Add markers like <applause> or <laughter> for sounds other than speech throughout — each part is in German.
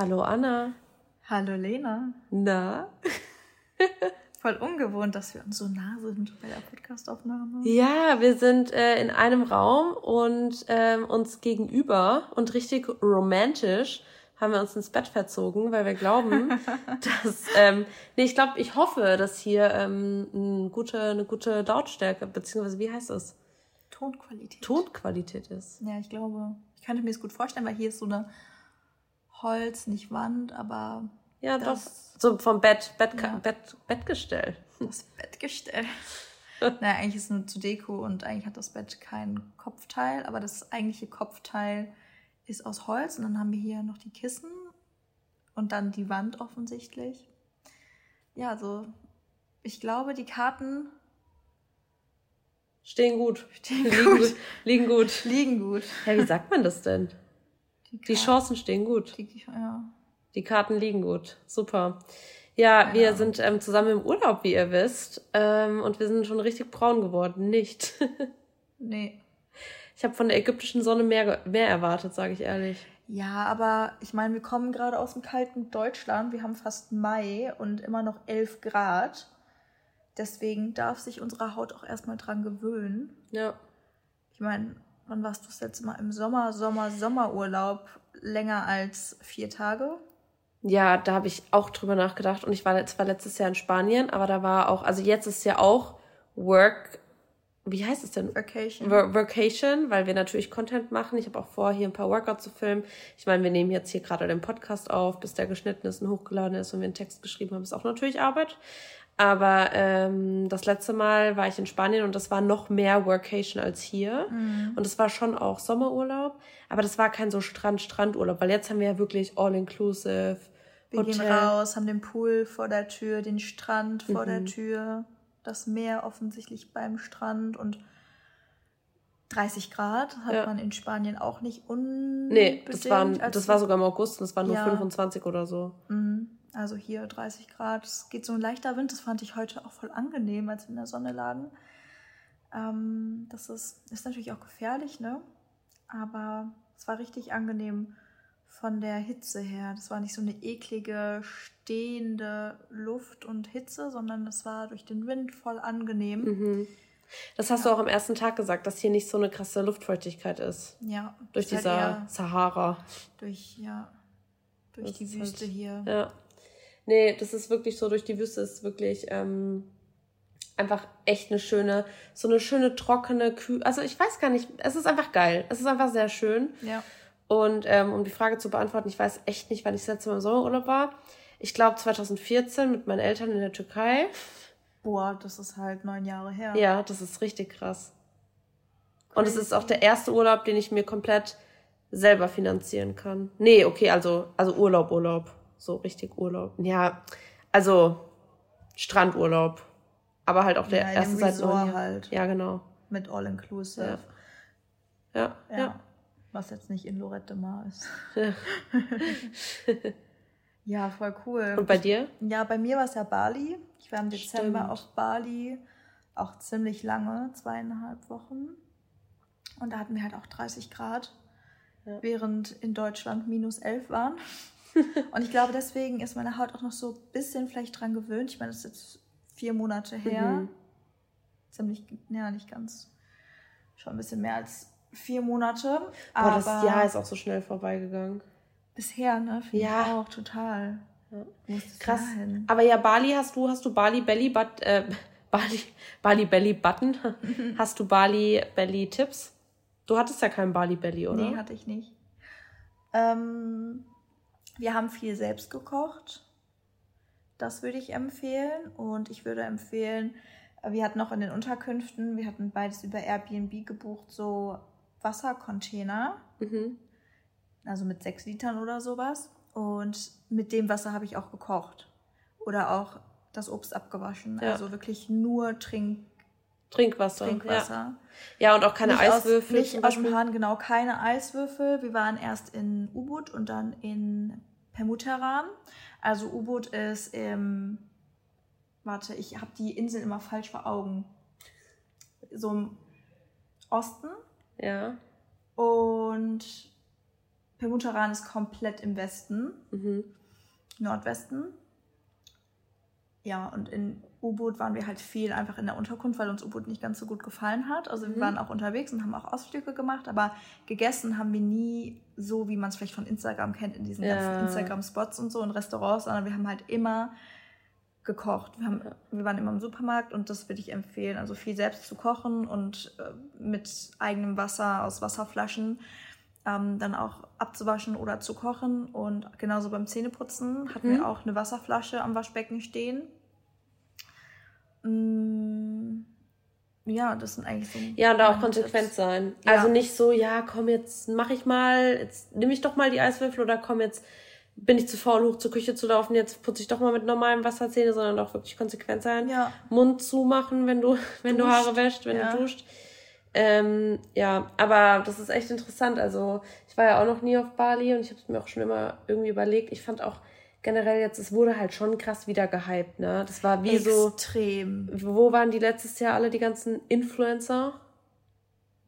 Hallo Anna. Hallo Lena. Na? <laughs> Voll ungewohnt, dass wir uns so nah sind bei der Podcastaufnahme. Ja, wir sind äh, in einem Raum und ähm, uns gegenüber und richtig romantisch haben wir uns ins Bett verzogen, weil wir glauben, <laughs> dass, ähm, nee, ich glaube, ich hoffe, dass hier ähm, eine, gute, eine gute Lautstärke, beziehungsweise wie heißt das? Tonqualität. Tonqualität ist. Ja, ich glaube, ich könnte mir das gut vorstellen, weil hier ist so eine Holz, nicht Wand, aber. Ja, doch. So vom Bett, Bett, Ja. Bett, Bettgestell. Das Bettgestell. <laughs> naja, eigentlich ist es nur zur Deko und eigentlich hat das Bett kein Kopfteil, aber das eigentliche Kopfteil ist aus Holz und dann haben wir hier noch die Kissen und dann die Wand offensichtlich. Ja, also ich glaube, die Karten Stehen gut. Stehen liegen gut. gut. Liegen gut. <laughs> liegen gut. Ja, wie sagt man das denn? Die Karten- Chancen stehen gut. Die, die, ja. Die Karten liegen gut. Super. Ja, Ja. wir sind ähm, zusammen im Urlaub, wie ihr wisst. Ähm, und wir sind schon richtig braun geworden. Nicht. <laughs> Nee. Ich habe von der ägyptischen Sonne mehr, mehr erwartet, sage ich ehrlich. Ja, aber ich meine, wir kommen gerade aus dem kalten Deutschland. Wir haben fast Mai und immer noch 11 Grad. Deswegen darf sich unsere Haut auch erstmal dran gewöhnen. Ja. Ich meine, wann warst du das letzte Mal im Sommer, Sommer, Sommerurlaub länger als vier Tage? Ja, da habe ich auch drüber nachgedacht. Und ich war zwar letztes Jahr in Spanien, aber da war auch, also jetzt ist ja auch Work, wie heißt es denn? Vacation. Workation, weil wir natürlich Content machen. Ich habe auch vor, hier ein paar Workouts zu filmen. Ich meine, wir nehmen jetzt hier gerade den Podcast auf, bis der geschnitten ist und hochgeladen ist und wir einen Text geschrieben haben, ist auch natürlich Arbeit. Aber ähm, das letzte Mal war ich in Spanien und das war noch mehr Workation als hier. Mhm. Und es war schon auch Sommerurlaub, aber das war kein so Strand-Strandurlaub, weil jetzt haben wir ja wirklich all-inclusive. wir gehen Hotel. raus, haben den Pool vor der Tür, den Strand vor Mhm. der Tür, das Meer offensichtlich beim Strand und 30 Grad hat Ja. man in Spanien auch nicht unbedingt. Nee, das, waren, das war sogar im August und es waren nur Ja. 25 oder so. Mhm. Also hier 30 Grad. Es geht so ein leichter Wind. Das fand ich heute auch voll angenehm, als wir in der Sonne lagen. Ähm, das ist, ist natürlich auch gefährlich, ne? Aber es war richtig angenehm von der Hitze her. Das war nicht so eine eklige, stehende Luft und Hitze, sondern es war durch den Wind voll angenehm. Mhm. Das hast du auch am ersten Tag gesagt, dass hier nicht so eine krasse Luftfeuchtigkeit ist. Ja. Durch dieser Sahara. Durch, ja, durch Das die Wüste halt- hier. Ja. Nee, das ist wirklich so, durch die Wüste ist wirklich ähm, einfach echt eine schöne, so eine schöne, trockene Kühe. Also ich weiß gar nicht, es ist einfach geil. Es ist einfach sehr schön. Ja. Und ähm, um die Frage zu beantworten, ich weiß echt nicht, wann ich das letzte Mal im Sommerurlaub war. Ich glaube 2014 mit meinen Eltern in der Türkei. Boah, das ist halt neun Jahre her. Ja, das ist richtig krass. Und es ist auch der erste Urlaub, den ich mir komplett selber finanzieren kann. Nee, okay, also, also Urlaub, Urlaub. So richtig Urlaub. Ja, also Strandurlaub. Aber halt auch der Ja, erste seit neun halt. Ja, genau. Mit All Inclusive. Ja, Ja. ja. Was jetzt nicht in Lorette Mar ist. Ja. <laughs> ja, voll cool. Und bei dir? Ja, bei mir war es ja Bali. Ich war im Dezember Stimmt. auf Bali. Auch ziemlich lange, zweieinhalb Wochen. Und da hatten wir halt auch 30 Grad, Ja. während in Deutschland minus 11 waren. <laughs> Und ich glaube, deswegen ist meine Haut auch noch so ein bisschen vielleicht dran gewöhnt. Ich meine, das ist jetzt vier Monate her. Mhm. Ziemlich, ja, nicht ganz. Schon ein bisschen mehr als vier Monate. Boah, aber das Jahr ist auch so schnell vorbeigegangen. bisher, ne? Finde Ja. Auch total. Ja. Krass. dahin? Aber ja, Bali hast du, hast du Bali Belly But, äh, <laughs> Bali, Bali Belly Button? <laughs> hast du Bali Belly Tipps? Du hattest ja keinen Bali Belly, oder? Nee, hatte ich nicht. Ähm, wir haben viel selbst gekocht. Das würde ich empfehlen. Und ich würde empfehlen, äh, wir hatten noch in den Unterkünften, wir hatten beides über Airbnb gebucht, so Wassercontainer, mhm. also mit sechs Litern oder sowas. Und mit dem Wasser habe ich auch gekocht. Oder auch das Obst abgewaschen. Ja. Also wirklich nur Trink Trinkwasser. Trinkwasser. Ja. ja, und auch keine nicht Eiswürfel. Aus, nicht aus dem. Hahn, genau, keine Eiswürfel. Wir waren erst in U-Boot und dann in Permuteran. Also U-Boot ist im, warte, ich habe die Insel immer falsch vor Augen. So im Osten Ja. und Permutaran ist komplett im Westen, mhm. Nordwesten. Ja, und in U-Boot waren wir halt viel einfach in der Unterkunft, weil uns U-Boot nicht ganz so gut gefallen hat. Also mhm. wir waren auch unterwegs und haben auch Ausflüge gemacht, aber gegessen haben wir nie so, wie man es vielleicht von Instagram kennt, in diesen ja. ganzen Instagram-Spots und so in Restaurants, sondern wir haben halt immer gekocht. Wir, haben, wir waren immer im Supermarkt und das würde ich empfehlen. Also viel selbst zu kochen und äh, mit eigenem Wasser aus Wasserflaschen ähm, dann auch abzuwaschen oder zu kochen. Und genauso beim Zähneputzen hatten mhm. wir auch eine Wasserflasche am Waschbecken stehen. Mm, ja, das sind eigentlich so. Ja, und da auch konsequent Tipps. sein. Ja. Also nicht so, ja, komm, jetzt mach ich mal, jetzt nehme ich doch mal die Eiswürfel oder komm, jetzt bin ich zu faul, hoch zur Küche zu laufen, jetzt putze ich doch mal mit normalem Wasser Zähne, sondern auch wirklich konsequent sein. Ja. Mund zumachen, wenn du, <laughs> wenn Duscht. du Haare wäscht, wenn ja. du duscht. Ähm, ja, aber das ist echt interessant. Also ich war ja auch noch nie auf Bali und ich habe es mir auch schon immer irgendwie überlegt. Ich fand auch generell jetzt, es wurde halt schon krass wieder gehypt, ne? Das war wie Extrem. so. Extrem. Wo waren die letztes Jahr alle die ganzen Influencer?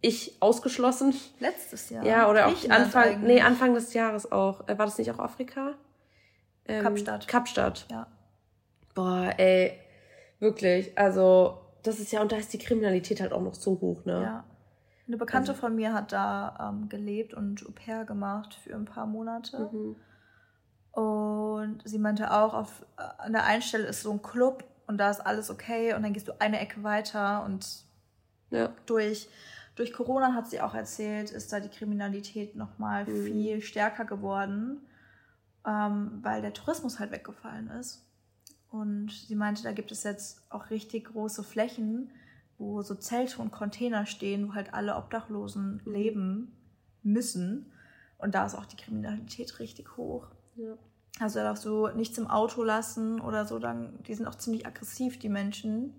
Ich ausgeschlossen. Letztes Jahr. Ja, oder auch Anfang, eigentlich. nee, Anfang des Jahres auch. Äh, war das nicht auch Afrika? Ähm, Kapstadt. Kapstadt. Ja. Boah, ey, wirklich. Also das ist ja, und da ist die Kriminalität halt auch noch so hoch, ne? Ja. Eine Bekannte also. von mir hat da ähm, gelebt und Au pair gemacht für ein paar Monate. Mhm. Und sie meinte auch, auf, äh, an der einen Stelle ist so ein Club und da ist alles okay und dann gehst du eine Ecke weiter und ja. durch, durch Corona hat sie auch erzählt, ist da die Kriminalität nochmal mhm. viel stärker geworden, ähm, weil der Tourismus halt weggefallen ist. Und sie meinte, da gibt es jetzt auch richtig große Flächen, wo so Zelte und Container stehen, wo halt alle Obdachlosen mhm. leben müssen. Und da ist auch die Kriminalität richtig hoch. Ja. Also darfst du nichts im Auto lassen oder so, dann, die sind auch ziemlich aggressiv, die Menschen.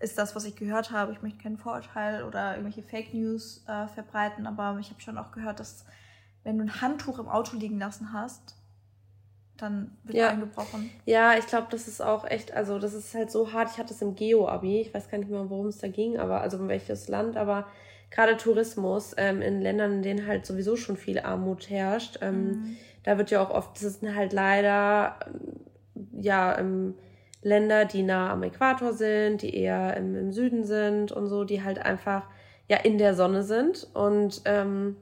Ist das, was ich gehört habe. Ich möchte keinen Vorurteil oder irgendwelche Fake News äh, verbreiten, aber ich habe schon auch gehört, dass wenn du ein Handtuch im Auto liegen lassen hast, dann wird ja. eingebrochen. Ja, ich glaube, das ist auch echt, also das ist halt so hart. Ich hatte es im Geo-Abi, ich weiß gar nicht mehr, worum es da ging, aber also um welches Land, aber gerade Tourismus ähm, in Ländern, in denen halt sowieso schon viel Armut herrscht, ähm, mhm. Da wird ja auch oft, das sind halt leider ja ähm, Länder, die nah am Äquator sind, die eher im, im Süden sind und so, die halt einfach ja in der Sonne sind und ähm,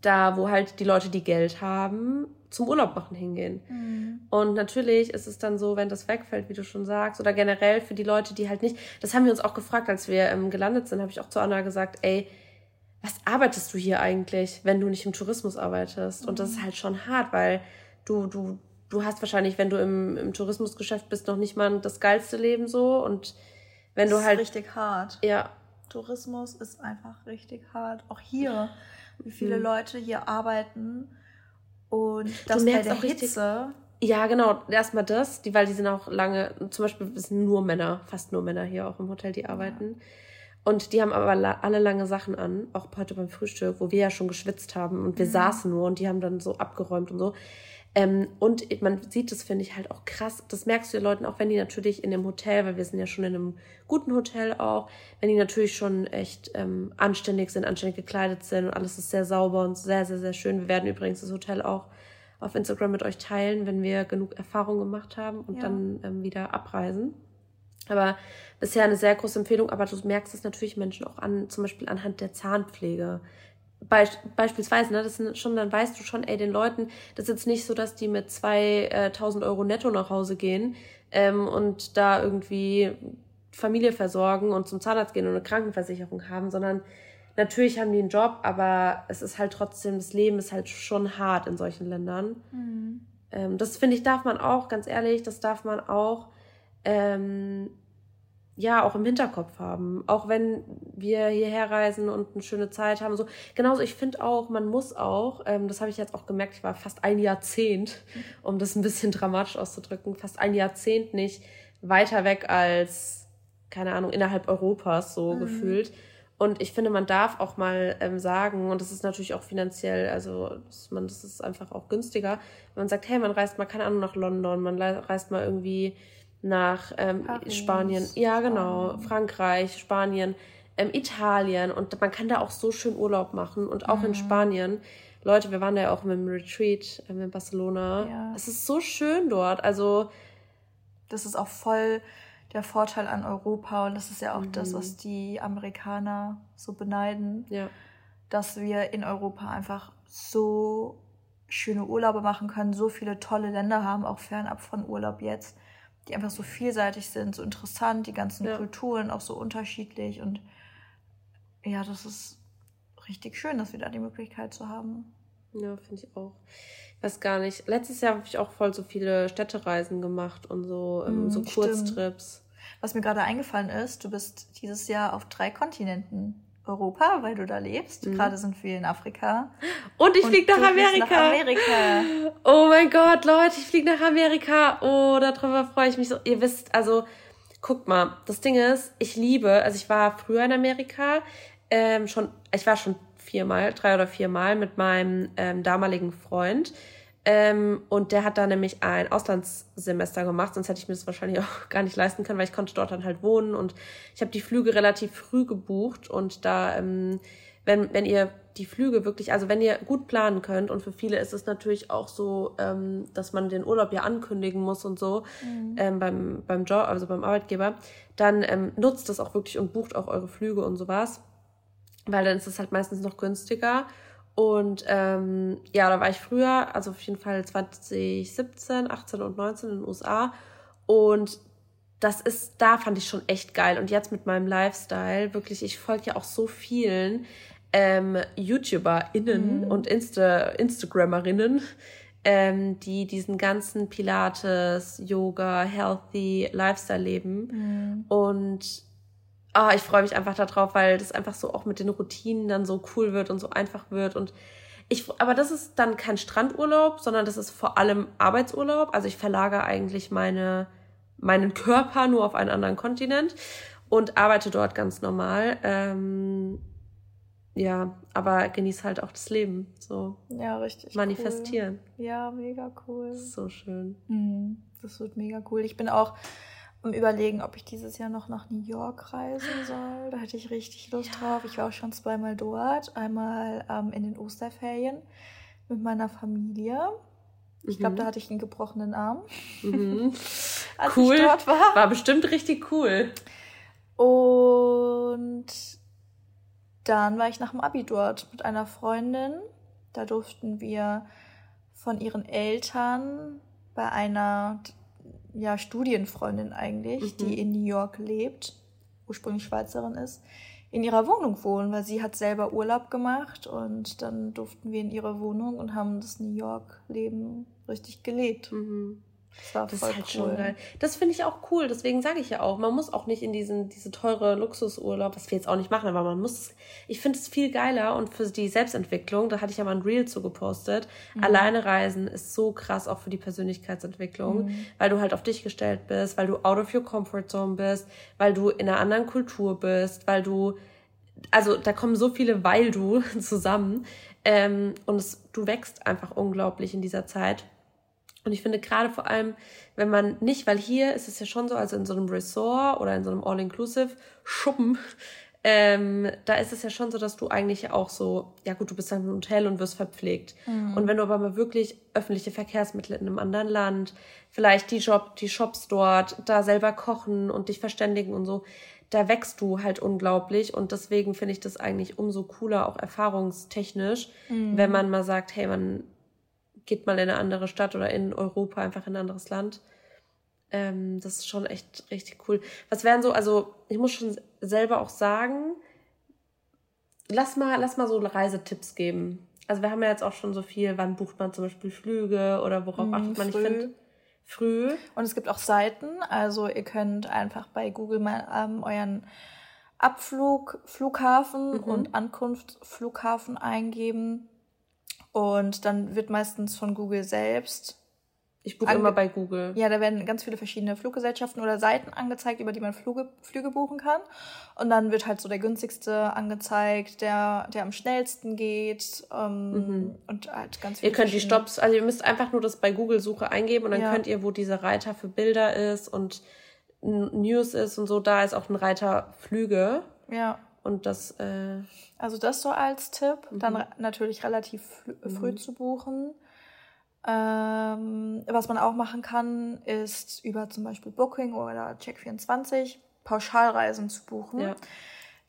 da, wo halt die Leute, die Geld haben, zum Urlaub machen hingehen. Mhm. Und natürlich ist es dann so, wenn das wegfällt, wie du schon sagst, oder generell für die Leute, die halt nicht, das haben wir uns auch gefragt, als wir ähm, gelandet sind, habe ich auch zu Anna gesagt, ey, was arbeitest du hier eigentlich, wenn du nicht im Tourismus arbeitest? Mhm. Und das ist mhm. halt schon hart, weil du, du, du hast wahrscheinlich, wenn du im, im Tourismusgeschäft bist, noch nicht mal das geilste Leben so und wenn das du halt. Ist richtig hart. Ja. Tourismus ist einfach richtig hart. Auch hier, wie viele mhm. Leute hier arbeiten und das bei der Hitze. Ja, genau. Erstmal das, die, weil die sind auch lange, zum Beispiel sind nur Männer, fast nur Männer hier auch im Hotel, die arbeiten. Und die haben aber alle lange Sachen an, auch heute beim Frühstück, wo wir ja schon geschwitzt haben und wir mhm. saßen nur und die haben dann so abgeräumt und so. Ähm, und man sieht das, finde ich, halt auch krass. Das merkst du den Leuten auch, wenn die natürlich in dem Hotel, weil wir sind ja schon in einem guten Hotel auch, wenn die natürlich schon echt ähm, anständig sind, anständig gekleidet sind und alles ist sehr sauber und sehr, sehr, sehr schön. Wir werden übrigens das Hotel auch auf Instagram mit euch teilen, wenn wir genug Erfahrung gemacht haben und ja. dann ähm, wieder abreisen. Aber bisher eine sehr große Empfehlung, aber du merkst es natürlich Menschen auch an, zum Beispiel anhand der Zahnpflege. Beisp beispielsweise, ne, das sind schon, dann weißt du schon, ey, den Leuten, das ist jetzt nicht so, dass die mit 2000 äh, Euro netto nach Hause gehen ähm, und da irgendwie Familie versorgen und zum Zahnarzt gehen und eine Krankenversicherung haben, sondern natürlich haben die einen Job, aber es ist halt trotzdem, das Leben ist halt schon hart in solchen Ländern. Mhm. Ähm, das finde ich, darf man auch, ganz ehrlich, das darf man auch ähm, ja auch im Hinterkopf haben. Auch wenn wir hierher reisen und eine schöne Zeit haben. So, genauso, ich finde auch, man muss auch, ähm, das habe ich jetzt auch gemerkt, ich war fast ein Jahrzehnt, um das ein bisschen <laughs> dramatisch auszudrücken, fast ein Jahrzehnt nicht weiter weg als, keine Ahnung, innerhalb Europas so mhm. gefühlt. Und ich finde, man darf auch mal ähm, sagen, und das ist natürlich auch finanziell, also das, man, das ist einfach auch günstiger, wenn man sagt, hey, man reist mal, keine Ahnung, nach London, man reist mal irgendwie nach ähm, Spanien, ja genau. Frankreich, Spanien, ähm, Italien und man kann da auch so schön Urlaub machen und auch mhm. in Spanien. Leute, wir waren ja auch mit dem Retreat ähm, in Barcelona. Ja. Es ist so schön dort. Also. Das ist auch voll der Vorteil an Europa und das ist ja auch mhm. das, was die Amerikaner so beneiden. Ja. Dass wir in Europa einfach so schöne Urlaube machen können, so viele tolle Länder haben, auch fernab von Urlaub jetzt, die einfach so vielseitig sind, so interessant, die ganzen ja. Kulturen auch so unterschiedlich und ja, das ist richtig schön, dass wir da die Möglichkeit zu haben. Ja, finde ich auch. Ich weiß gar nicht. Letztes Jahr habe ich auch voll so viele Städtereisen gemacht und so, ähm, mm, so Kurztrips. Was mir gerade eingefallen ist, du bist dieses Jahr auf drei Kontinenten. Europa, weil du da lebst. Mhm. Gerade sind wir in Afrika. Und ich fliege nach Amerika. nach Amerika. Oh mein Gott, Leute, ich fliege nach Amerika. Oh, darüber freue ich mich so. Ihr wisst, also, guckt mal, das Ding ist, ich liebe, also ich war früher in Amerika, ähm, schon, ich war schon viermal, drei oder viermal mit meinem ähm, damaligen Freund. Ähm, und der hat da nämlich ein Auslandssemester gemacht, sonst hätte ich mir das wahrscheinlich <laughs> auch gar nicht leisten können, weil ich konnte dort dann halt wohnen und ich habe die Flüge relativ früh gebucht und da, ähm, wenn, wenn ihr die Flüge wirklich, also wenn ihr gut planen könnt und für viele ist es natürlich auch so, ähm, dass man den Urlaub ja ankündigen muss und so mhm. ähm, beim, beim Job, also beim Arbeitgeber, dann ähm, nutzt das auch wirklich und bucht auch eure Flüge und sowas weil dann ist es halt meistens noch günstiger. Und ähm, ja, da war ich früher, also auf jeden Fall 2017, 18 und 19 in den USA. Und das ist, da fand ich schon echt geil. Und jetzt mit meinem Lifestyle, wirklich, ich folge ja auch so vielen ähm, YouTuberInnen mhm. und Insta Instagrammerinnen, ähm, die diesen ganzen Pilates, Yoga, Healthy Lifestyle leben. Mhm. Und ah, ich freue mich einfach darauf, weil das einfach so auch mit den Routinen dann so cool wird und so einfach wird und ich, aber das ist dann kein Strandurlaub, sondern das ist vor allem Arbeitsurlaub. Also ich verlagere eigentlich meine, meinen Körper nur auf einen anderen Kontinent und arbeite dort ganz normal. Ähm, ja, aber genieße halt auch das Leben. So. Ja, richtig. Manifestieren. Cool. Ja, mega cool. So schön. Mhm, das wird mega cool. Ich bin auch am überlegen, ob ich dieses Jahr noch nach New York reisen soll. Da hätte ich richtig Lust ja. drauf. Ich war auch schon zweimal dort. Einmal ähm, in den Osterferien mit meiner Familie. Ich glaube, mhm. da hatte ich einen gebrochenen Arm. Mhm. <laughs> als cool. ich dort war. War bestimmt richtig cool. Und dann war ich nach dem Abi dort mit einer Freundin. Da durften wir von ihren Eltern bei einer ja, Studienfreundin eigentlich, mhm. die in New York lebt, ursprünglich Schweizerin ist, in ihrer Wohnung wohnen, weil sie hat selber Urlaub gemacht und dann durften wir in ihre Wohnung und haben das New York-Leben richtig gelebt. Mhm. Das war das voll ist halt cool. schon geil. Das finde ich auch cool. Deswegen sage ich ja auch, man muss auch nicht in diesen diese teure Luxusurlaub, was wir jetzt auch nicht machen, aber man muss. Ich finde es viel geiler und für die Selbstentwicklung, da hatte ich ja mal ein Reel zu gepostet. Mhm. Alleine reisen ist so krass auch für die Persönlichkeitsentwicklung, mhm. weil du halt auf dich gestellt bist, weil du out of your comfort zone bist, weil du in einer anderen Kultur bist, weil du also da kommen so viele weil du <laughs> zusammen ähm, und es, du wächst einfach unglaublich in dieser Zeit. Und ich finde gerade vor allem, wenn man nicht, weil hier ist es ja schon so, also in so einem Resort oder in so einem All-Inclusive-Schuppen, ähm, da ist es ja schon so, dass du eigentlich auch so, ja gut, du bist dann im Hotel und wirst verpflegt. Mhm. Und wenn du aber mal wirklich öffentliche Verkehrsmittel in einem anderen Land, vielleicht die, Job, die Shops dort, da selber kochen und dich verständigen und so, da wächst du halt unglaublich. Und deswegen finde ich das eigentlich umso cooler, auch erfahrungstechnisch, mhm. wenn man mal sagt, hey, man geht mal in eine andere Stadt oder in Europa einfach in ein anderes Land. Ähm, das ist schon echt richtig cool. Was wären so, also ich muss schon selber auch sagen, lass mal, lass mal so Reisetipps geben. Also wir haben ja jetzt auch schon so viel, wann bucht man zum Beispiel Flüge oder worauf mhm, achtet man? Früh. Ich finde früh. Und es gibt auch Seiten, also ihr könnt einfach bei Google mal ähm, euren Abflug, Flughafen mhm. und Ankunft Flughafen eingeben und dann wird meistens von Google selbst. Ich buche immer bei Google. Ja, da werden ganz viele verschiedene Fluggesellschaften oder Seiten angezeigt, über die man Flüge, Flüge buchen kann. Und dann wird halt so der günstigste angezeigt, der, der am schnellsten geht. Ähm, mhm. Und halt ganz viele. Ihr könnt die Stops, also ihr müsst einfach nur das bei Google-Suche eingeben und dann ja. könnt ihr, wo dieser Reiter für Bilder ist und News ist und so, da ist auch ein Reiter Flüge. Ja. Und das. Äh, also das so als Tipp. Mhm. Dann natürlich relativ früh mhm. zu buchen. Ähm, was man auch machen kann, ist über zum Beispiel Booking oder Check24 Pauschalreisen zu buchen. Ja.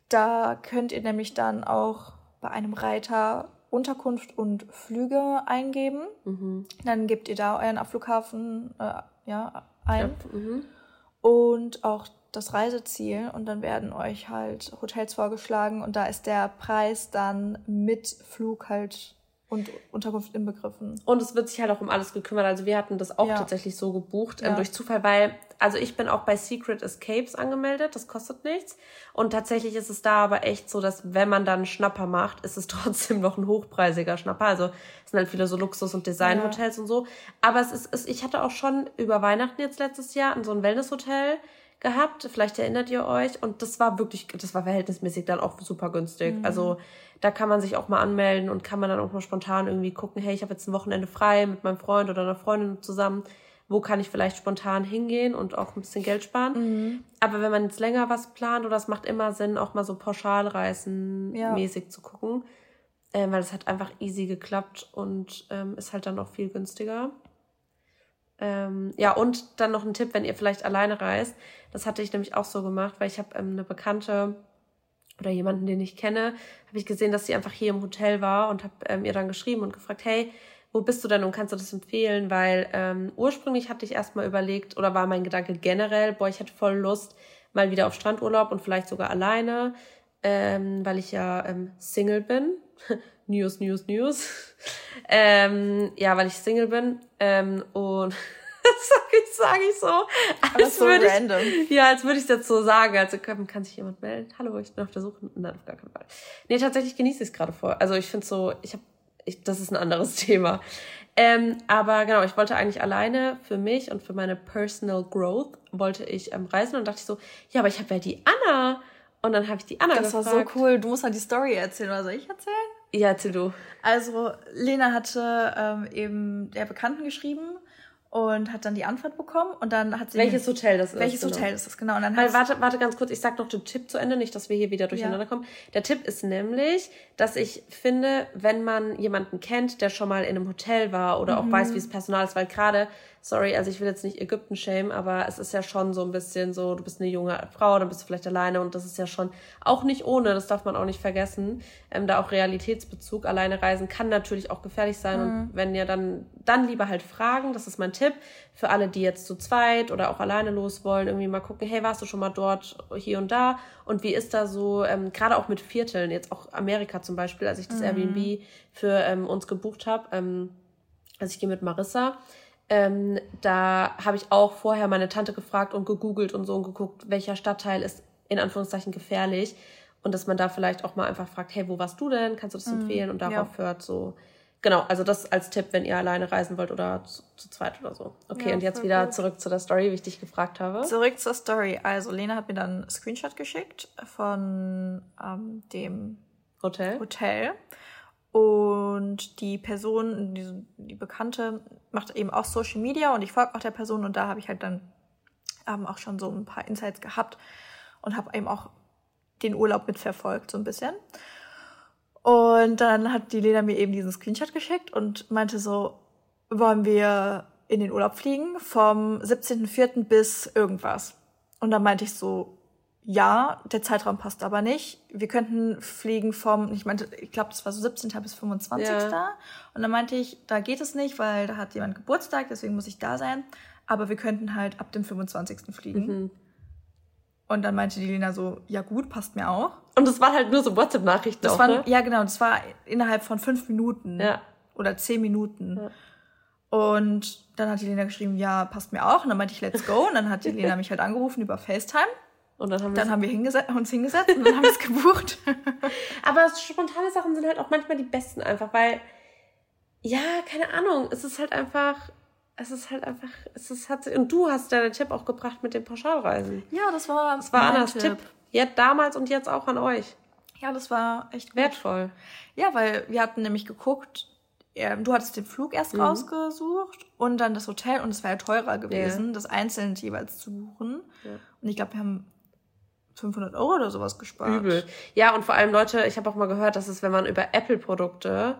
Da könnt ihr nämlich dann auch bei einem Reiter Unterkunft und Flüge eingeben. Mhm. Dann gebt ihr da euren Flughafen äh, ja, ein. Ja. Mhm. Und auch das Reiseziel und dann werden euch halt Hotels vorgeschlagen und da ist der Preis dann mit Flug halt und Unterkunft inbegriffen. Und es wird sich halt auch um alles gekümmert. Also wir hatten das auch ja. tatsächlich so gebucht ähm, ja. durch Zufall, weil, also ich bin auch bei Secret Escapes angemeldet, das kostet nichts. Und tatsächlich ist es da aber echt so, dass wenn man dann Schnapper macht, ist es <laughs> trotzdem noch ein hochpreisiger Schnapper. Also es sind halt viele so Luxus- und Designhotels ja. und so. Aber es ist, es, ich hatte auch schon über Weihnachten jetzt letztes Jahr in so ein Wellnesshotel gehabt. Vielleicht erinnert ihr euch. Und das war wirklich, das war verhältnismäßig dann auch super günstig. Mhm. Also da kann man sich auch mal anmelden und kann man dann auch mal spontan irgendwie gucken, hey, ich habe jetzt ein Wochenende frei mit meinem Freund oder einer Freundin zusammen. Wo kann ich vielleicht spontan hingehen und auch ein bisschen Geld sparen? Mhm. Aber wenn man jetzt länger was plant, oder es macht immer Sinn, auch mal so Pauschalreisen ja. mäßig zu gucken, äh, weil es hat einfach easy geklappt und ähm, ist halt dann auch viel günstiger. Ähm, ja, und dann noch ein Tipp, wenn ihr vielleicht alleine reist. Das hatte ich nämlich auch so gemacht, weil ich habe ähm, eine Bekannte oder jemanden, den ich kenne, habe ich gesehen, dass sie einfach hier im Hotel war und habe ähm, ihr dann geschrieben und gefragt, hey, wo bist du denn und kannst du das empfehlen? Weil ähm, ursprünglich hatte ich erstmal überlegt oder war mein Gedanke generell, boah, ich hätte voll Lust, mal wieder auf Strandurlaub und vielleicht sogar alleine, ähm, weil ich ja ähm, Single bin. <laughs> News, News, News. ähm, ja, weil ich Single bin. Ähm, und <laughs> sag ich, sag ich so. Als so würde random. Ich, ja, als würde ich das so sagen. Also kann, kann sich jemand melden. Hallo, ich bin auf der Suche. Nein, auf gar keinen Fall. Nee, tatsächlich genieße ich es gerade vor. Also ich finde so, ich habe, ich, das ist ein anderes <laughs> Thema. Ähm, aber genau, ich wollte eigentlich alleine für mich und für meine Personal Growth wollte ich ähm, reisen und dachte ich so, ja, aber ich habe ja die Anna. Und dann habe ich die Anna das gefragt. Das war so cool. Du musst halt die Story erzählen, oder soll ich erzählen? Ja, erzähl du. Also, Lena hatte ähm, eben der Bekannten geschrieben und hat dann die Antwort bekommen und dann hat sie welches Hotel das ist welches genau. Hotel ist das genau und dann Weil, warte warte ganz kurz ich sag noch den Tipp zu Ende nicht dass wir hier wieder durcheinander ja. kommen der Tipp ist nämlich dass ich finde wenn man jemanden kennt der schon mal in einem Hotel war oder mhm. auch weiß wie es Personal ist weil gerade sorry, also ich will jetzt nicht Ägypten schämen, aber es ist ja schon so ein bisschen so, du bist eine junge Frau, dann bist du vielleicht alleine und das ist ja schon auch nicht ohne, das darf man auch nicht vergessen, ähm, da auch Realitätsbezug, alleine reisen kann natürlich auch gefährlich sein mhm. und wenn ja dann, dann lieber halt fragen, das ist mein Tipp, für alle, die jetzt zu zweit oder auch alleine los wollen, irgendwie mal gucken, hey, warst du schon mal dort, hier und da und wie ist da so, ähm, gerade auch mit Vierteln, jetzt auch Amerika zum Beispiel, als ich das mhm. Airbnb für ähm, uns gebucht habe, ähm, also ich gehe mit Marissa, ähm, da habe ich auch vorher meine Tante gefragt und gegoogelt und so und geguckt, welcher Stadtteil ist in Anführungszeichen gefährlich. Und dass man da vielleicht auch mal einfach fragt, hey, wo warst du denn? Kannst du das mhm, empfehlen? Und darauf ja. hört so. Genau, also das als Tipp, wenn ihr alleine reisen wollt oder zu, zu zweit oder so. Okay, ja, und jetzt wieder gut. zurück zu der Story, wie ich dich gefragt habe. Zurück zur Story. Also Lena hat mir dann einen Screenshot geschickt von ähm, dem Hotel. Hotel. Und die Person, die, die Bekannte, macht eben auch Social Media und ich folge auch der Person und da habe ich halt dann ähm, auch schon so ein paar Insights gehabt und habe eben auch den Urlaub mitverfolgt, so ein bisschen. Und dann hat die Lena mir eben diesen Screenshot geschickt und meinte so, wollen wir in den Urlaub fliegen vom 17.04. bis irgendwas. Und dann meinte ich so, ja, der Zeitraum passt aber nicht. Wir könnten fliegen vom, ich meinte, ich glaube, das war so 17. bis 25. Ja. Und dann meinte ich, da geht es nicht, weil da hat jemand Geburtstag, deswegen muss ich da sein. Aber wir könnten halt ab dem 25. fliegen. Mhm. Und dann meinte die Lena so, ja gut, passt mir auch. Und das waren halt nur so WhatsApp-Nachrichten das auch, waren, ne? Ja, genau. Das war innerhalb von fünf Minuten. Ja. Oder zehn Minuten. Ja. Und dann hat die Lena geschrieben, ja, passt mir auch. Und dann meinte ich, let's go. Und dann hat die Lena <laughs> mich halt angerufen über FaceTime. Und dann haben, dann haben wir hingeset uns hingesetzt und dann haben wir es <laughs> gebucht. Aber spontane Sachen sind halt auch manchmal die besten einfach, weil, ja, keine Ahnung, es ist halt einfach, es ist halt einfach, es ist, hat, und du hast deinen Tipp auch gebracht mit den Pauschalreisen. Ja, das war, das war Annas Tipp. Tipp. Jetzt damals und jetzt auch an euch. Ja, das war echt gut. wertvoll. Ja, weil wir hatten nämlich geguckt, du hattest den Flug erst mhm. rausgesucht und dann das Hotel und es war ja teurer gewesen, ja. das einzeln jeweils zu buchen. Ja. Und ich glaube, wir haben 500 Euro oder sowas gespart. Übel. Ja, und vor allem Leute, ich habe auch mal gehört, dass es, wenn man über Apple-Produkte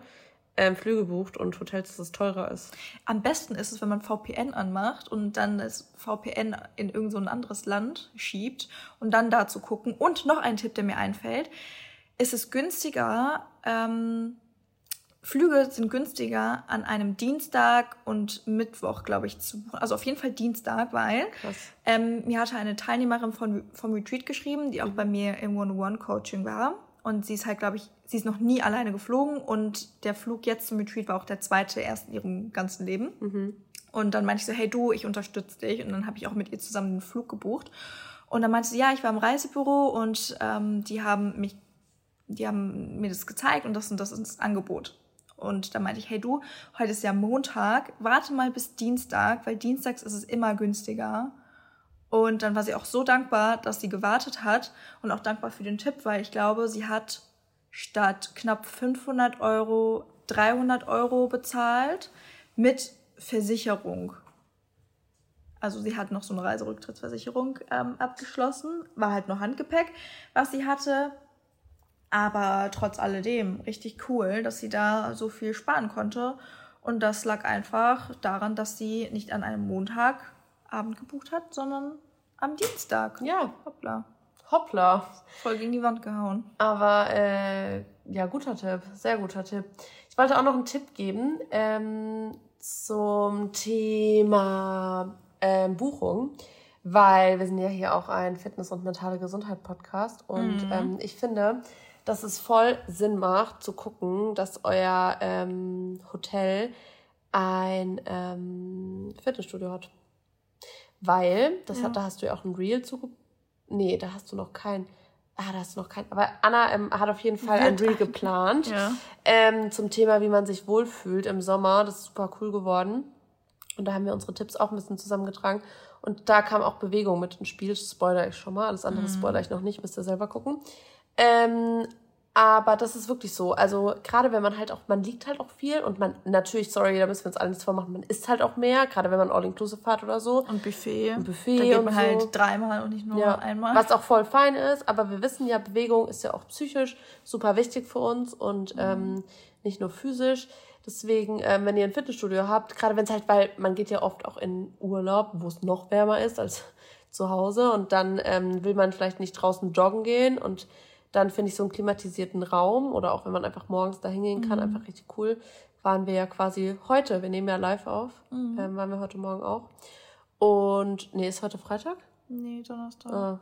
ähm, Flüge bucht und Hotels, dass es teurer ist. Am besten ist es, wenn man VPN anmacht und dann das VPN in irgendein so anderes Land schiebt und dann da zu gucken. Und noch ein Tipp, der mir einfällt. ist Es günstiger, ähm, Flüge sind günstiger an einem Dienstag und Mittwoch, glaube ich, zu buchen. Also auf jeden Fall Dienstag, weil ähm, mir hatte eine Teilnehmerin von, vom Retreat geschrieben, die auch bei mir im One-on-One-Coaching war. Und sie ist halt, glaube ich, sie ist noch nie alleine geflogen und der Flug jetzt zum Retreat war auch der zweite erst in ihrem ganzen Leben. Mhm. Und dann meinte ich so, hey du, ich unterstütze dich. Und dann habe ich auch mit ihr zusammen einen Flug gebucht. Und dann meinte sie, ja, ich war im Reisebüro und ähm, die haben mich, die haben mir das gezeigt und das und das ist das Angebot. Und dann meinte ich, hey du, heute ist ja Montag, warte mal bis Dienstag, weil dienstags ist es immer günstiger. Und dann war sie auch so dankbar, dass sie gewartet hat und auch dankbar für den Tipp, weil ich glaube, sie hat statt knapp 500 Euro 300 Euro bezahlt mit Versicherung. Also sie hat noch so eine Reiserücktrittsversicherung ähm, abgeschlossen, war halt nur Handgepäck, was sie hatte. Aber trotz alledem richtig cool, dass sie da so viel sparen konnte. Und das lag einfach daran, dass sie nicht an einem Montagabend gebucht hat, sondern am Dienstag. Ja. Hoppla. Hoppla. Voll gegen die Wand gehauen. Aber äh, ja, guter Tipp. Sehr guter Tipp. Ich wollte auch noch einen Tipp geben ähm, zum Thema ähm, Buchung, weil wir sind ja hier auch ein Fitness- und mentale Gesundheit-Podcast. Und Mhm. ähm, ich finde, dass es voll Sinn macht, zu gucken, dass euer ähm, Hotel ein ähm, Fitnessstudio hat. Weil, das Ja. hat, da hast du ja auch ein Reel zu. Nee, da hast du noch kein. Ah, da hast du noch kein. Aber Anna ähm, hat auf jeden Fall ein Wird Reel geplant Ja. ähm, zum Thema, wie man sich wohlfühlt im Sommer. Das ist super cool geworden. Und da haben wir unsere Tipps auch ein bisschen zusammengetragen. Und da kam auch Bewegung mit ins Spiel. Spoiler ich schon mal. Alles andere spoiler ich noch nicht, müsst ihr selber gucken. Ähm, aber das ist wirklich so. Also gerade wenn man halt auch, man liegt halt auch viel und man, natürlich, sorry, da müssen wir uns alle nichts vormachen, man isst halt auch mehr, gerade wenn man All-Inclusive hat oder so. Und Buffet. Ein Buffet Da geht und man so. halt dreimal und nicht nur Ja, einmal. was auch voll fein ist, aber wir wissen ja, Bewegung ist ja auch psychisch super wichtig für uns und ähm, nicht nur physisch. Deswegen, ähm, wenn ihr ein Fitnessstudio habt, gerade wenn es halt, weil man geht ja oft auch in Urlaub, wo es noch wärmer ist als <laughs> zu Hause und dann ähm, will man vielleicht nicht draußen joggen gehen und dann finde ich so einen klimatisierten Raum oder auch wenn man einfach morgens da hingehen kann, einfach richtig cool. Waren wir ja quasi heute, wir nehmen ja live auf, ähm, waren wir heute Morgen auch. Und, nee, ist heute Freitag? Nee, Donnerstag. Ah.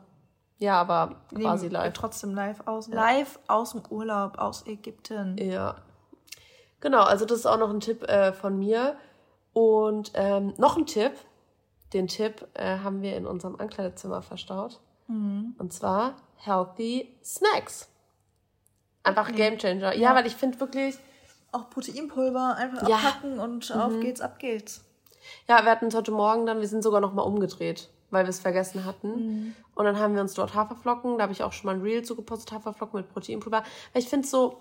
Ja, aber quasi live. Trotzdem live aus. Live aus dem Urlaub, aus Ägypten. Ja. Genau, also das ist auch noch ein Tipp äh, von mir. Und ähm, noch ein Tipp. Den Tipp äh, haben wir in unserem Ankleidezimmer verstaut. Mhm. Und zwar Healthy Snacks. Einfach Okay. Game Changer. Ja, Ja. weil ich finde wirklich, Auch Proteinpulver einfach Ja. abpacken und auf geht's, ab geht's. ja, wir hatten es heute Morgen dann, wir sind sogar noch mal umgedreht, weil wir es vergessen hatten. Und dann haben wir uns dort Haferflocken, da habe ich auch schon mal ein Reel zugepostet, Haferflocken mit Proteinpulver. Weil ich finde so,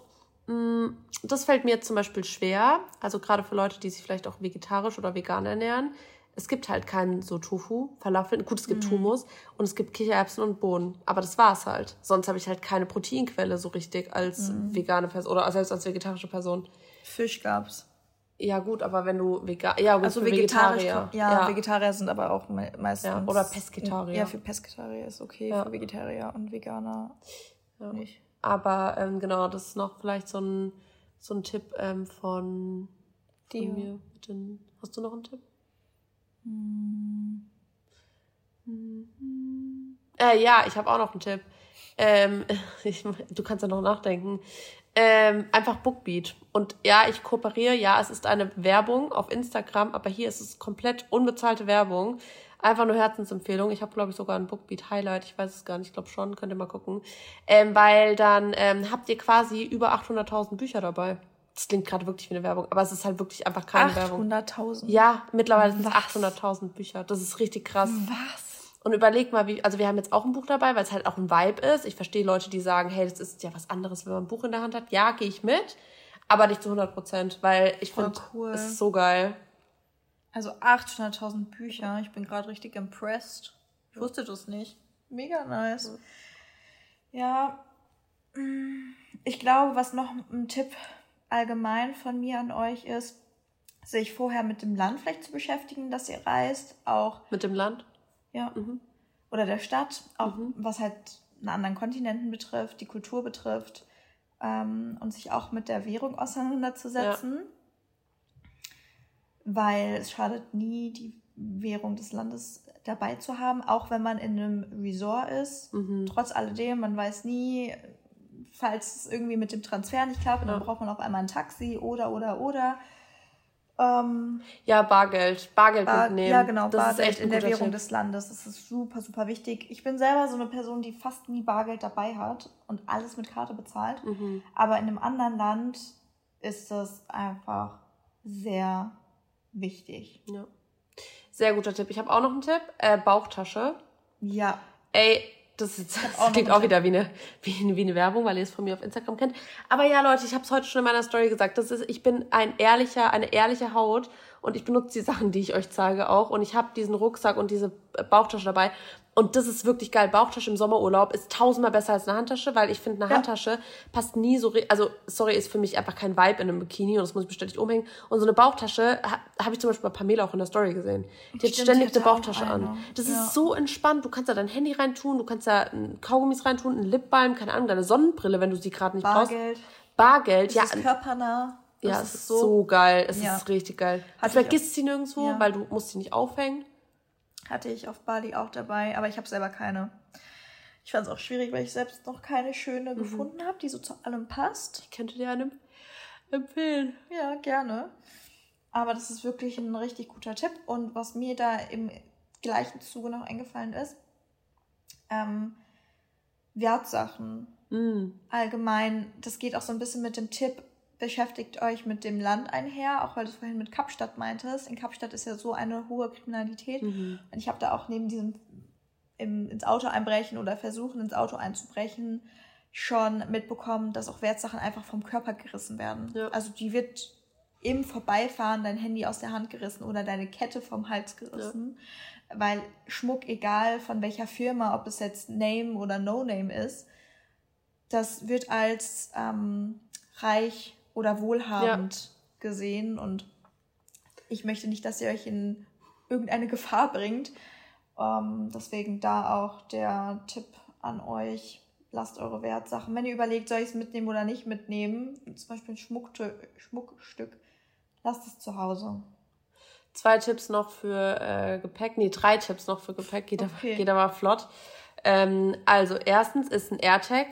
mh, das fällt mir jetzt zum Beispiel schwer, also gerade für Leute, die sich vielleicht auch vegetarisch oder vegan ernähren. Es gibt halt keinen so Tofu, Falafel, gut, es gibt Hummus und es gibt Kichererbsen und Bohnen, aber das war's halt. Sonst habe ich halt keine Proteinquelle so richtig als vegane Person oder selbst als vegetarische Person. Fisch gab's. Ja gut, aber wenn du vegan, ja gut, Also vegetarisch. Vegetarier. Ja, Vegetarier sind aber auch me meistens. Ja, oder Pesketarier. Ja, für Pesketarier ist okay, Ja. für Vegetarier und Veganer nicht. Aber ähm, genau, das ist noch vielleicht so ein, so ein Tipp ähm, von, von mir. Hast du noch einen Tipp? Mhm. Äh, ja, ich habe auch noch einen Tipp. Ähm, <laughs> ich, du kannst ja noch nachdenken. Ähm, einfach Bookbeat. Und ja, ich kooperiere. Ja, es ist eine Werbung auf Instagram, aber hier ist es komplett unbezahlte Werbung. Einfach nur Herzensempfehlung. Ich habe, glaube ich, sogar ein Bookbeat-Highlight. Ich weiß es gar nicht. Ich glaube schon. Könnt ihr mal gucken. Ähm, weil dann ähm, habt ihr quasi über 800.000 Bücher dabei. Das klingt gerade wirklich wie eine Werbung, aber es ist halt wirklich einfach keine Werbung. 800.000. Ja, mittlerweile sind es Was? 800.000 Bücher. Das ist richtig krass. Was? Und überleg mal, wie, also wir haben jetzt auch ein Buch dabei, weil es halt auch ein Vibe ist. Ich verstehe Leute, die sagen, hey, das ist ja was anderes, wenn man ein Buch in der Hand hat. Ja, gehe ich mit, aber nicht zu 100 Prozent, weil ich finde, cool. es ist so geil. Also 800.000 Bücher. Ich bin gerade richtig impressed. Ich wusste das nicht. Mega nice. Ja, mm, ich glaube, was noch ein Tipp allgemein von mir an euch ist, sich vorher mit dem Land vielleicht zu beschäftigen, dass ihr reist. Auch mit dem Land? Ja. Mhm. Oder der Stadt, auch mhm. was halt einen anderen Kontinenten betrifft, die Kultur betrifft ähm, und sich auch mit der Währung auseinanderzusetzen. Ja. Weil es schadet nie, die Währung des Landes dabei zu haben, auch wenn man in einem Resort ist. Mhm. Trotz alledem, man weiß nie, falls es irgendwie mit dem Transfer nicht klappt, ja. dann braucht man auf einmal ein Taxi oder, oder, oder. Ähm, ja, Bargeld. Bargeld Bar mitnehmen. Ja, genau, das Bargeld in der Währung Tipp. des Landes. Das ist super, super wichtig. Ich bin selber so eine Person, die fast nie Bargeld dabei hat und alles mit Karte bezahlt. Mhm. Aber in einem anderen Land ist das einfach sehr wichtig. Ja. Sehr guter Tipp. Ich habe auch noch einen Tipp. Äh, Bauchtasche. Ja. Ey, das, ist, das auch <laughs> klingt auch wieder wie eine, wie, wie eine Werbung, weil ihr es von mir auf Instagram kennt. Aber ja, Leute, ich habe es heute schon in meiner Story gesagt. Das ist, ich bin ein ehrlicher, eine ehrliche Haut und ich benutze die Sachen, die ich euch zeige auch. Und ich habe diesen Rucksack und diese Bauchtasche dabei. Und das ist wirklich geil. Bauchtasche im Sommerurlaub ist tausendmal besser als eine Handtasche, weil ich finde, eine ja. Handtasche passt nie so, also sorry, ist für mich einfach kein Vibe in einem Bikini und das muss ich beständig umhängen. Und so eine Bauchtasche ha, habe ich zum Beispiel bei Pamela auch in der Story gesehen. Die Stimmt, hat ständig eine Bauchtasche an. Das ja. ist so entspannt. Du kannst da dein Handy reintun, du kannst da Kaugummis reintun, ein Lipbalm, keine Ahnung, deine Sonnenbrille, wenn du sie gerade nicht Bargeld. brauchst. Bargeld. Bargeld, ja. Ist körpernah. Ja, es ist so, so geil. Es ja. ist richtig geil. Du vergisst sie nirgendwo, weil du musst sie nicht aufhängen. Hatte ich auf Bali auch dabei, aber ich habe selber keine. Ich fand es auch schwierig, weil ich selbst noch keine schöne mhm. gefunden habe, die so zu allem passt. Ich könnte dir eine empfehlen. Ja, gerne. Aber das ist wirklich ein richtig guter Tipp. Und was mir da im gleichen Zuge noch eingefallen ist, ähm, Wertsachen. Mm. Allgemein, das geht auch so ein bisschen mit dem Tipp, beschäftigt euch mit dem Land einher, auch weil du es vorhin mit Kapstadt meintest. In Kapstadt ist ja so eine hohe Kriminalität. Mhm. Und ich habe da auch neben diesem im, ins Auto einbrechen oder versuchen, ins Auto einzubrechen, schon mitbekommen, dass auch Wertsachen einfach vom Körper gerissen werden. Ja. Also die wird im Vorbeifahren dein Handy aus der Hand gerissen oder deine Kette vom Hals gerissen. Ja. Weil Schmuck, egal von welcher Firma, ob es jetzt Name oder No Name ist, das wird als ähm, reich oder wohlhabend ja. gesehen und ich möchte nicht, dass ihr euch in irgendeine <laughs> Gefahr bringt. Ähm, deswegen da auch der Tipp an euch, lasst eure Wertsachen. Wenn ihr überlegt, soll ich es mitnehmen oder nicht mitnehmen, zum Beispiel ein Schmuckstück, Schmuckstück lasst es zu Hause. Zwei Tipps noch für äh, Gepäck, nee, drei Tipps noch für Gepäck, geht, okay. geht aber flott. Ähm, also erstens ist ein AirTag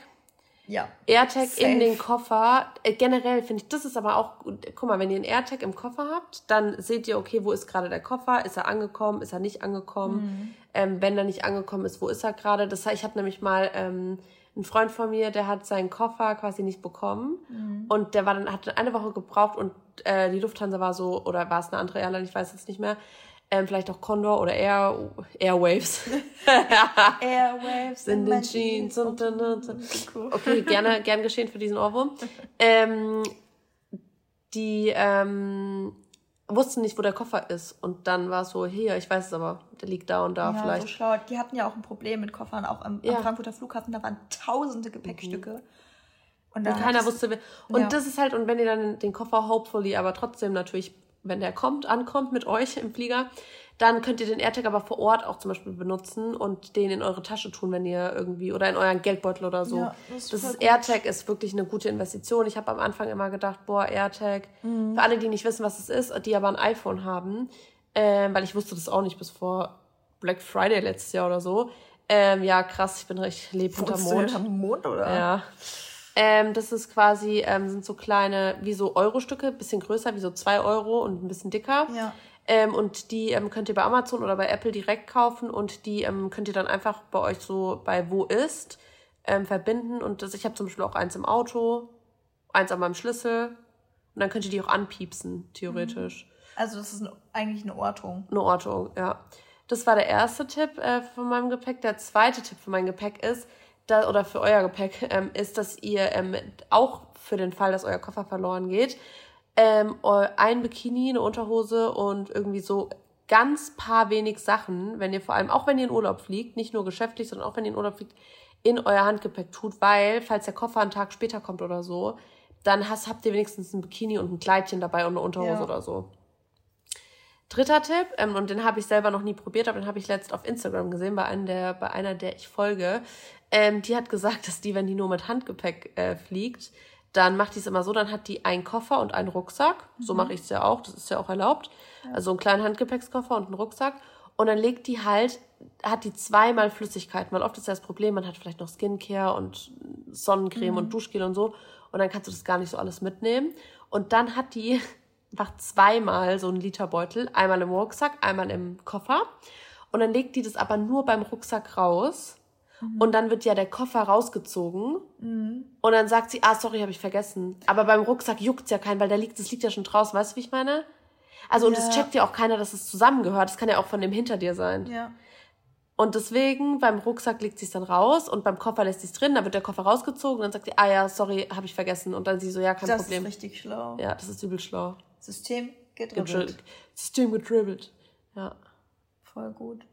ja. AirTag Safe. in den Koffer. Äh, generell finde ich, das ist aber auch gut. Guck mal, wenn ihr einen AirTag im Koffer habt, dann seht ihr, okay, wo ist gerade der Koffer? Ist er angekommen? Ist er nicht angekommen? Mhm. Ähm, wenn er nicht angekommen ist, wo ist er gerade? Das heißt, ich habe nämlich mal ähm, einen Freund von mir, der hat seinen Koffer quasi nicht bekommen mhm. und der war dann hat eine Woche gebraucht und äh, die Lufthansa war so oder war es eine andere Airline, ich weiß jetzt nicht mehr ähm, vielleicht auch Condor oder Air, Airwaves. <laughs> Airwaves in den Jeans und, und, und. Okay, gerne, <laughs> gern geschehen für diesen Ohrwurm. Ähm, die ähm, wussten nicht, wo der Koffer ist. Und dann war es so, hier, ich weiß es aber, der liegt da und da ja, vielleicht. So schlau. Die hatten ja auch ein Problem mit Koffern, auch am, ja. am Frankfurter Flughafen, da waren tausende Gepäckstücke. Mhm. Und, und keiner wusste, und ja. das ist halt, und wenn ihr dann den Koffer hopefully, aber trotzdem natürlich wenn der kommt, ankommt mit euch im Flieger, dann könnt ihr den AirTag aber vor Ort auch zum Beispiel benutzen und den in eure Tasche tun, wenn ihr irgendwie oder in euren Geldbeutel oder so. Ja, das, das ist AirTag ist wirklich eine gute Investition. Ich habe am Anfang immer gedacht, boah, AirTag. Mhm. Für alle, die nicht wissen, was es ist, die aber ein iPhone haben, äh, weil ich wusste das auch nicht bis vor Black Friday letztes Jahr oder so. Ähm, ja, krass, ich bin recht lebe unter Mond. Mond oder? Ja. Ähm, das ist quasi, ähm, sind so kleine, wie so Euro-Stücke, bisschen größer, wie so zwei Euro und ein bisschen dicker. Ja. Ähm, und die ähm, könnt ihr bei Amazon oder bei Apple direkt kaufen und die ähm, könnt ihr dann einfach bei euch so bei Wo ist ähm, verbinden. Und das, ich habe zum Beispiel auch eins im Auto, eins an meinem Schlüssel. Und dann könnt ihr die auch anpiepsen, theoretisch. Mhm. Also das ist eigentlich eine Ortung. Eine Ortung, ja. Das war der erste Tipp äh, von meinem Gepäck. Der zweite Tipp von meinem Gepäck ist, da, oder für euer Gepäck, ähm, ist, dass ihr ähm, auch für den Fall, dass euer Koffer verloren geht, ähm, ein Bikini, eine Unterhose und irgendwie so ganz paar wenig Sachen, wenn ihr vor allem, auch wenn ihr in Urlaub fliegt, nicht nur geschäftlich, sondern auch wenn ihr in Urlaub fliegt, in euer Handgepäck tut, weil, falls der Koffer einen Tag später kommt oder so, dann hast, habt ihr wenigstens ein Bikini und ein Kleidchen dabei und eine Unterhose ja. oder so. Dritter Tipp, ähm, und den habe ich selber noch nie probiert, aber den habe ich letzt auf Instagram gesehen, bei, einem der, bei einer, der ich folge. Ähm, die hat gesagt, dass die, wenn die nur mit Handgepäck äh, fliegt, dann macht die es immer so, dann hat die einen Koffer und einen Rucksack. Mhm. So mache ich es ja auch, das ist ja auch erlaubt. Ja. Also einen kleinen Handgepäckskoffer und einen Rucksack. Und dann legt die halt, hat die zweimal Flüssigkeiten, weil oft ist ja das Problem, man hat vielleicht noch Skincare und Sonnencreme mhm. und Duschgel und so. Und dann kannst du das gar nicht so alles mitnehmen. Und dann hat die <laughs> einfach zweimal so einen Literbeutel, einmal im Rucksack, einmal im Koffer. Und dann legt die das aber nur beim Rucksack raus Mhm. Und dann wird ja der Koffer rausgezogen. Mhm. Und dann sagt sie, ah, sorry, habe ich vergessen. Aber beim Rucksack juckt's ja keinen, weil der liegt, das liegt ja schon draußen. Weißt du, wie ich meine? Also, und es checkt ja auch keiner, dass es zusammengehört. Das kann ja auch von dem hinter dir sein. Ja. Und deswegen, beim Rucksack legt sie es dann raus und beim Koffer lässt sie es drin, dann wird der Koffer rausgezogen, dann sagt sie, ah ja, sorry, habe ich vergessen. Und dann sie so, ja, kein das Problem. Das ist richtig schlau. Ja, das ist übel schlau. System gedribbelt. System gedribbelt. Ja. Voll gut.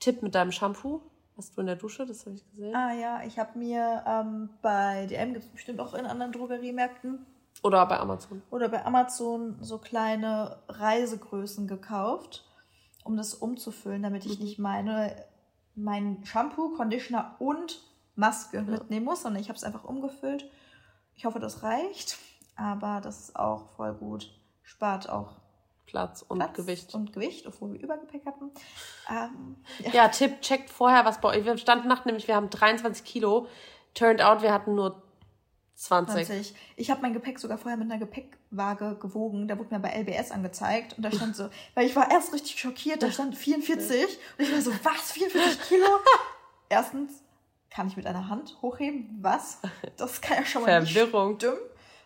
Tipp mit deinem Shampoo. Hast du in der Dusche, das habe ich gesehen. Ah ja, ich habe mir ähm, bei DM, gibt es bestimmt auch in anderen Drogeriemärkten. Oder bei Amazon. Oder bei Amazon so kleine Reisegrößen gekauft, um das umzufüllen, damit ich mhm. nicht meine mein Shampoo, Conditioner und Maske ja. mitnehmen muss, sondern ich habe es einfach umgefüllt. Ich hoffe, das reicht, aber das ist auch voll gut. Spart auch Platz und Platz Gewicht. Und Gewicht, obwohl wir Übergepäck hatten. Ähm, ja. ja. Tipp, checkt vorher, was bei euch. Wir standen nach, nämlich wir haben 23 Kilo. Turned out, wir hatten nur 20. 20. Ich habe mein Gepäck sogar vorher mit einer Gepäckwaage gewogen. Da wurde mir bei LBS angezeigt. Und da stand so, <laughs> weil ich war erst richtig schockiert, da stand 44. Und ich war so, was? 44 Kilo? <laughs> Erstens, kann ich mit einer Hand hochheben? Was? Das kann ja schon mal Verwirrung. nicht stimmen.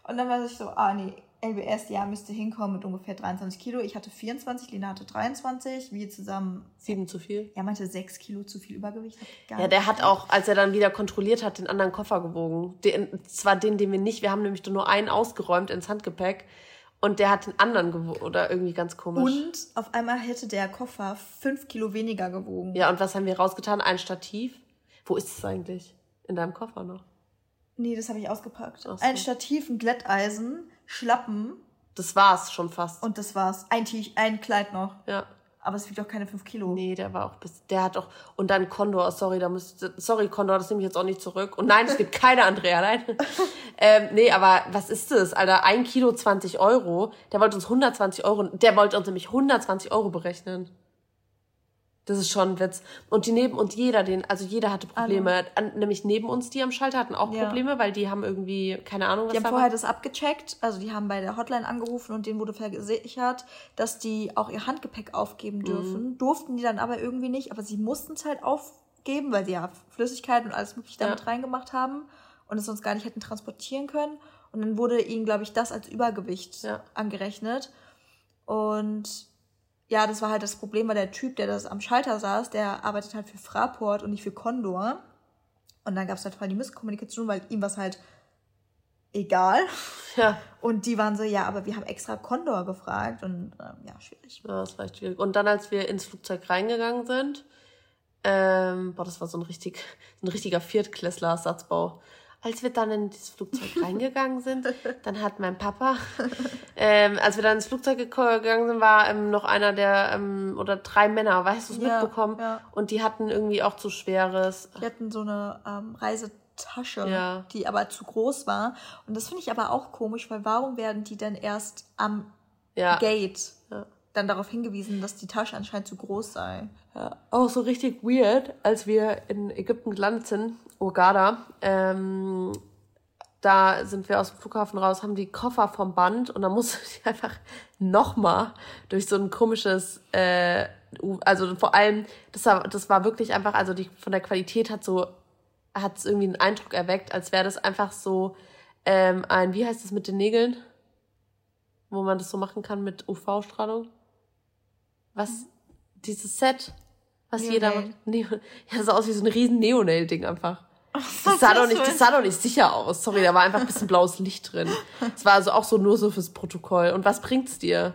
Und dann war ich so, ah nee, LBS, ja, müsste hinkommen mit ungefähr 23 Kilo. Ich hatte 24, Lina hatte 23, wir zusammen. Sieben zu viel? Er meinte sechs Kilo zu viel Übergewicht. ja, der hat auch, als er dann wieder kontrolliert hat, den anderen Koffer gewogen. Den, zwar den, den wir nicht, wir haben nämlich nur einen ausgeräumt ins Handgepäck. Und der hat den anderen gewogen, oder irgendwie ganz komisch. Und auf einmal hätte der Koffer fünf Kilo weniger gewogen. Ja, und was haben wir rausgetan? Ein Stativ. Wo ist es eigentlich? In deinem Koffer noch? Nee, das habe ich ausgepackt. So. Ein Stativ, ein Glätteisen, Schlappen. Das war's schon fast. Und das war's. Ein, ein Kleid noch. Ja. Aber es wiegt doch keine 5 Kilo. Nee, der war auch bis, der hat auch, und dann Condor, sorry, da müsste, sorry Condor, das nehme ich jetzt auch nicht zurück. Und nein, es gibt keine Andrea, nein. <laughs> ähm, nee, aber was ist das, Alter? Ein Kilo 20 Euro. Der wollte uns 120 Euro, der wollte uns nämlich 120 Euro berechnen. Das ist schon ein Witz. Und die neben uns, jeder, den, also jeder hatte Probleme. An, nämlich neben uns, die am Schalter hatten auch ja. Probleme, weil die haben irgendwie, keine Ahnung, was Die haben vorher war. das abgecheckt, also die haben bei der Hotline angerufen und denen wurde versichert, dass die auch ihr Handgepäck aufgeben mhm. dürfen. Mhm. Durften die dann aber irgendwie nicht, aber sie mussten es halt aufgeben, weil sie ja Flüssigkeit und alles mögliche damit ja. reingemacht haben und es sonst gar nicht hätten transportieren können. Und dann wurde ihnen, glaube ich, das als Übergewicht ja. angerechnet. Und ja, das war halt das Problem, weil der Typ, der das am Schalter saß, der arbeitet halt für Fraport und nicht für Condor. Und dann gab es halt voll die Misskommunikation, weil ihm war halt egal. <laughs> Ja. Und die waren so, ja, aber wir haben extra Condor gefragt und ähm, ja, schwierig. Ja, das war echt schwierig. Und dann, als wir ins Flugzeug reingegangen sind, ähm, boah, das war so ein richtig, <laughs> ein richtiger Viertklässler-Satzbau als wir dann in dieses Flugzeug <laughs> reingegangen sind, <laughs> dann hat mein Papa, ähm, als wir dann ins Flugzeug gegangen sind, war ähm, noch einer der, ähm, oder drei Männer, weißt du, es ja, mitbekommen? Ja. Und die hatten irgendwie auch zu schweres. Die hatten so eine ähm, Reisetasche, ja. die aber zu groß war. Und das finde ich aber auch komisch, weil warum werden die denn erst am. Gate ja. Dann darauf hingewiesen, dass die Tasche anscheinend zu groß sei? Ja, auch so richtig weird, als wir in Ägypten gelandet sind Hurghada. Ähm, da sind wir aus dem Flughafen raus, haben die Koffer vom Band und dann musste <laughs> ich einfach nochmal durch so ein komisches, äh, also vor allem, das war, das war wirklich einfach, also die von der Qualität hat so, hat es irgendwie einen Eindruck erweckt, als wäre das einfach so ähm, ein, wie heißt das mit den Nägeln? Wo man das so machen kann mit UV-Strahlung? Was? Dieses Set, was Neonail. jeder macht. Neo, <laughs> ja, sah aus wie so ein riesen Neonail-Ding einfach. Das sah, doch nicht, das sah doch nicht sicher aus. Sorry, da war einfach ein bisschen blaues Licht drin. <laughs> Es war also auch so nur so fürs Protokoll. Und was bringt's dir?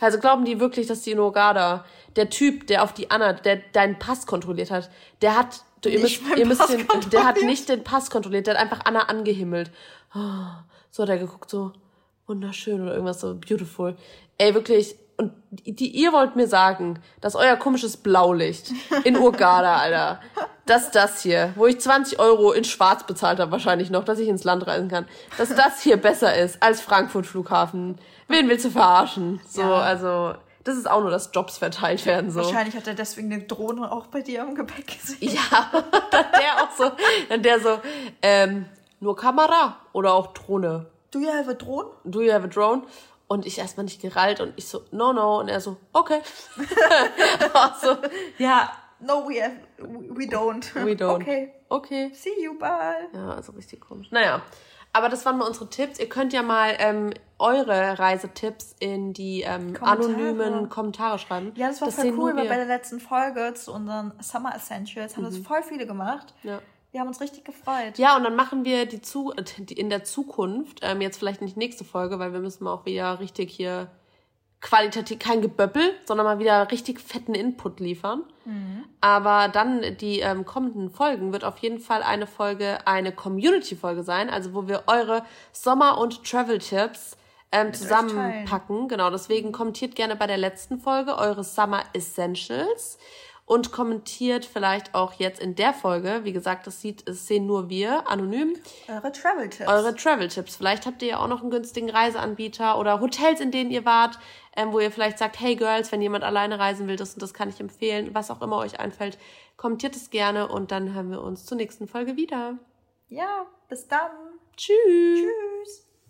Also glauben die wirklich, dass die in Hurghada, der Typ, der auf die Anna, der deinen Pass kontrolliert hat, der hat, du, ihr müsst, ihr müsst den, der hat nicht den Pass kontrolliert, der hat einfach Anna angehimmelt. Oh, so hat er geguckt, so wunderschön oder irgendwas so beautiful. Ey, wirklich, und die, ihr wollt mir sagen, dass euer komisches Blaulicht in Urgada, Alter, dass das hier, wo ich 20 Euro in Schwarz bezahlt habe, wahrscheinlich noch, dass ich ins Land reisen kann, dass das hier besser ist als Frankfurt Flughafen. Wen willst du verarschen? So, ja. also, das ist auch nur, dass Jobs verteilt werden, so. Wahrscheinlich hat er deswegen eine Drohne auch bei dir im Gepäck gesehen. Ja, <laughs> der auch so, dann der so, ähm, nur Kamera oder auch Drohne? Do you have a drone? Do you have a drone? Und ich erstmal nicht gerallt und ich so, no, no. Und er so, okay. <laughs> so, ja. No, we, have, we don't. We don't. Okay. Okay. See you, bye. Ja, also richtig komisch. Naja. Aber das waren mal unsere Tipps. Ihr könnt ja mal ähm, eure Reisetipps in die ähm, Kommentare. anonymen Kommentare schreiben. Ja, das war das voll cool, weil bei der letzten Folge zu unseren Summer Essentials haben mhm. das voll viele gemacht. Ja. Wir haben uns richtig gefreut. Ja, und dann machen wir die, zu, die in der Zukunft, ähm, jetzt vielleicht nicht nächste Folge, weil wir müssen auch wieder richtig hier qualitativ, kein Geböppel, sondern mal wieder richtig fetten Input liefern. Mhm. Aber dann die ähm, kommenden Folgen wird auf jeden Fall eine Folge, eine Community-Folge sein, also wo wir eure Sommer- und Travel-Tipps ähm, zusammenpacken. Genau, deswegen kommentiert gerne bei der letzten Folge eure Summer Essentials und kommentiert vielleicht auch jetzt in der Folge. Wie gesagt, das sieht, das sehen nur wir, anonym. Eure Travel-Tipps. Eure Travel-Tipps. Vielleicht habt ihr ja auch noch einen günstigen Reiseanbieter oder Hotels, in denen ihr wart, ähm, wo ihr vielleicht sagt, hey Girls, wenn jemand alleine reisen will, das und das kann ich empfehlen. Was auch immer euch einfällt, kommentiert es gerne und dann hören wir uns zur nächsten Folge wieder. Ja, bis dann. Tschüss. Tschüss.